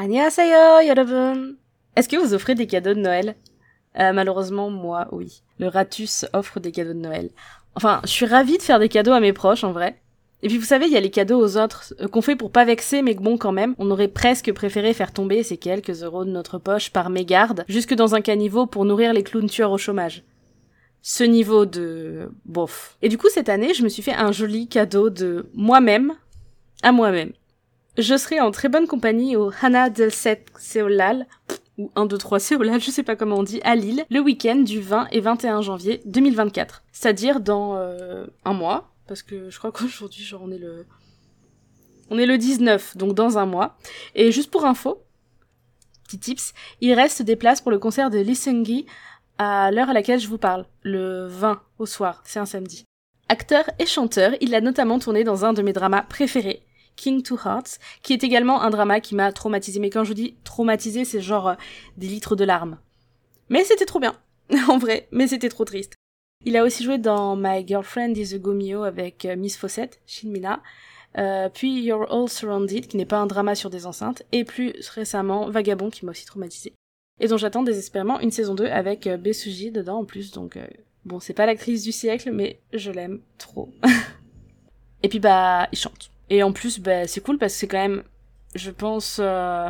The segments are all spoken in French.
안녕하세요, 여러분. Est-ce que vous offrez des cadeaux de Noël euh, Malheureusement, moi, oui. Le Ratus offre des cadeaux de Noël. Enfin, je suis ravie de faire des cadeaux à mes proches, en vrai. Et puis vous savez, il y a les cadeaux aux autres euh, qu'on fait pour pas vexer, mais que bon quand même, on aurait presque préféré faire tomber ces quelques euros de notre poche par mégarde jusque dans un caniveau pour nourrir les clowns tueurs au chômage. Ce niveau de bof. Et du coup cette année, je me suis fait un joli cadeau de moi-même à moi-même. Je serai en très bonne compagnie au Hana del Set Seolal ou 1, 2, 3 Seolal, je sais pas comment on dit, à Lille, le week-end du 20 et 21 janvier 2024. C'est-à-dire dans euh, un mois, parce que je crois qu'aujourd'hui, genre, on est le... On est le 19, donc dans un mois. Et juste pour info, petit tips, il reste des places pour le concert de Lee Seung-gi à l'heure à laquelle je vous parle, le 20 au soir, c'est un samedi. Acteur et chanteur, il a notamment tourné dans un de mes dramas préférés, King to Hearts, qui est également un drama qui m'a traumatisé. Mais quand je dis traumatisé, c'est genre euh, des litres de larmes. Mais c'était trop bien, en vrai, mais c'était trop triste. Il a aussi joué dans My Girlfriend is a Gomio avec euh, Miss Fawcett, Shinmina, euh, puis You're All Surrounded, qui n'est pas un drama sur des enceintes, et plus récemment Vagabond, qui m'a aussi traumatisé. Et dont j'attends désespérément une saison 2 avec Besuji dedans en plus, donc bon, c'est pas l'actrice du siècle, mais je l'aime trop. et puis bah, il chante. Et en plus, bah, c'est cool parce que c'est quand même, je pense, euh,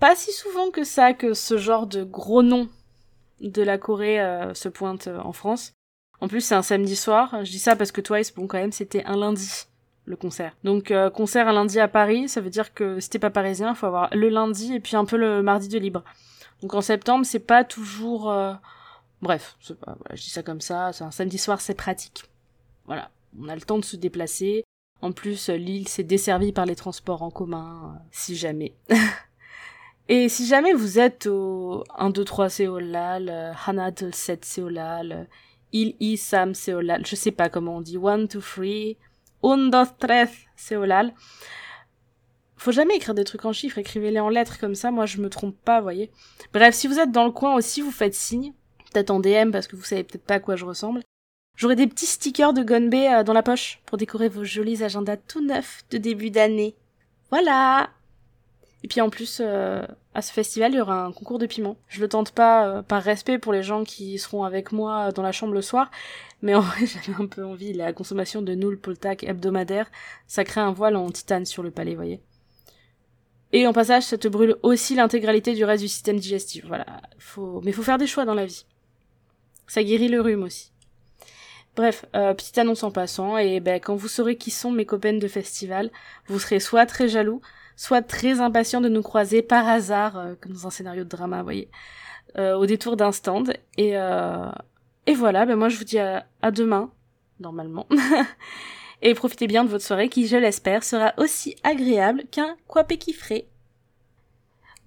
pas si souvent que ça que ce genre de gros nom de la Corée euh, se pointe euh, en France. En plus, c'est un samedi soir. Je dis ça parce que Twice, bon, quand même, c'était un lundi le concert. Donc concert un lundi à Paris, ça veut dire que si t'es pas parisien, faut avoir le lundi et puis un peu le mardi de libre. Donc en septembre, c'est pas toujours. Bref, je dis ça comme ça. C'est un samedi soir, c'est pratique. Voilà, on a le temps de se déplacer. En plus, l'île c'est desservi par les transports en commun, euh, si jamais. Et si jamais vous êtes au 1, 2, 3 Seolal, Hanad 7 Seolal, Il I Sam Seolal, je sais pas comment on dit, 1, 2, 3, 1, 2, 3 Seolal. Faut jamais écrire des trucs en chiffres, écrivez-les en lettres comme ça, moi je me trompe pas, voyez. Bref, si vous êtes dans le coin aussi, vous faites signe, peut-être en DM parce que vous savez peut-être pas à quoi je ressemble. J'aurai des petits stickers de Gonbe euh, dans la poche pour décorer vos jolis agendas tout neufs de début d'année. Voilà et puis en plus, euh, à ce festival, il y aura un concours de piment. Je le tente pas euh, par respect pour les gens qui seront avec moi dans la chambre le soir, mais en vrai, j'avais un peu envie. La consommation de nouilles poltac hebdomadaire, ça crée un voile en titane sur le palais, voyez. Et en passage, ça te brûle aussi l'intégralité du reste du système digestif. Voilà, faut, mais faut faire des choix dans la vie. Ça guérit le rhume aussi. Bref, euh, petite annonce en passant, et ben quand vous saurez qui sont mes copains de festival, vous serez soit très jaloux, soit très impatient de nous croiser par hasard, euh, comme dans un scénario de drama, vous voyez, euh, au détour d'un stand. Et, euh, et voilà, ben moi je vous dis à, demain, normalement. et profitez bien de votre soirée qui, je l'espère, sera aussi agréable qu'un quoi frais.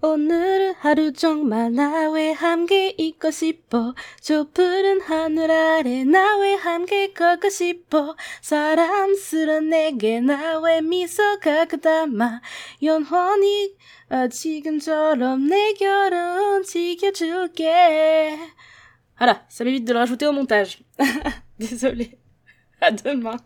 오늘은 하루 정말 나와 함께 있고 싶어 저 푸른 하늘 아래 나와 함께 걷고 싶어 사랑스런 내게 나의 미소가 그담아 영원히 어, 지금처럼 내 결혼 지켜줄게 Voilà, ça m'évite de le rajouter au montage. Désolée. À demain.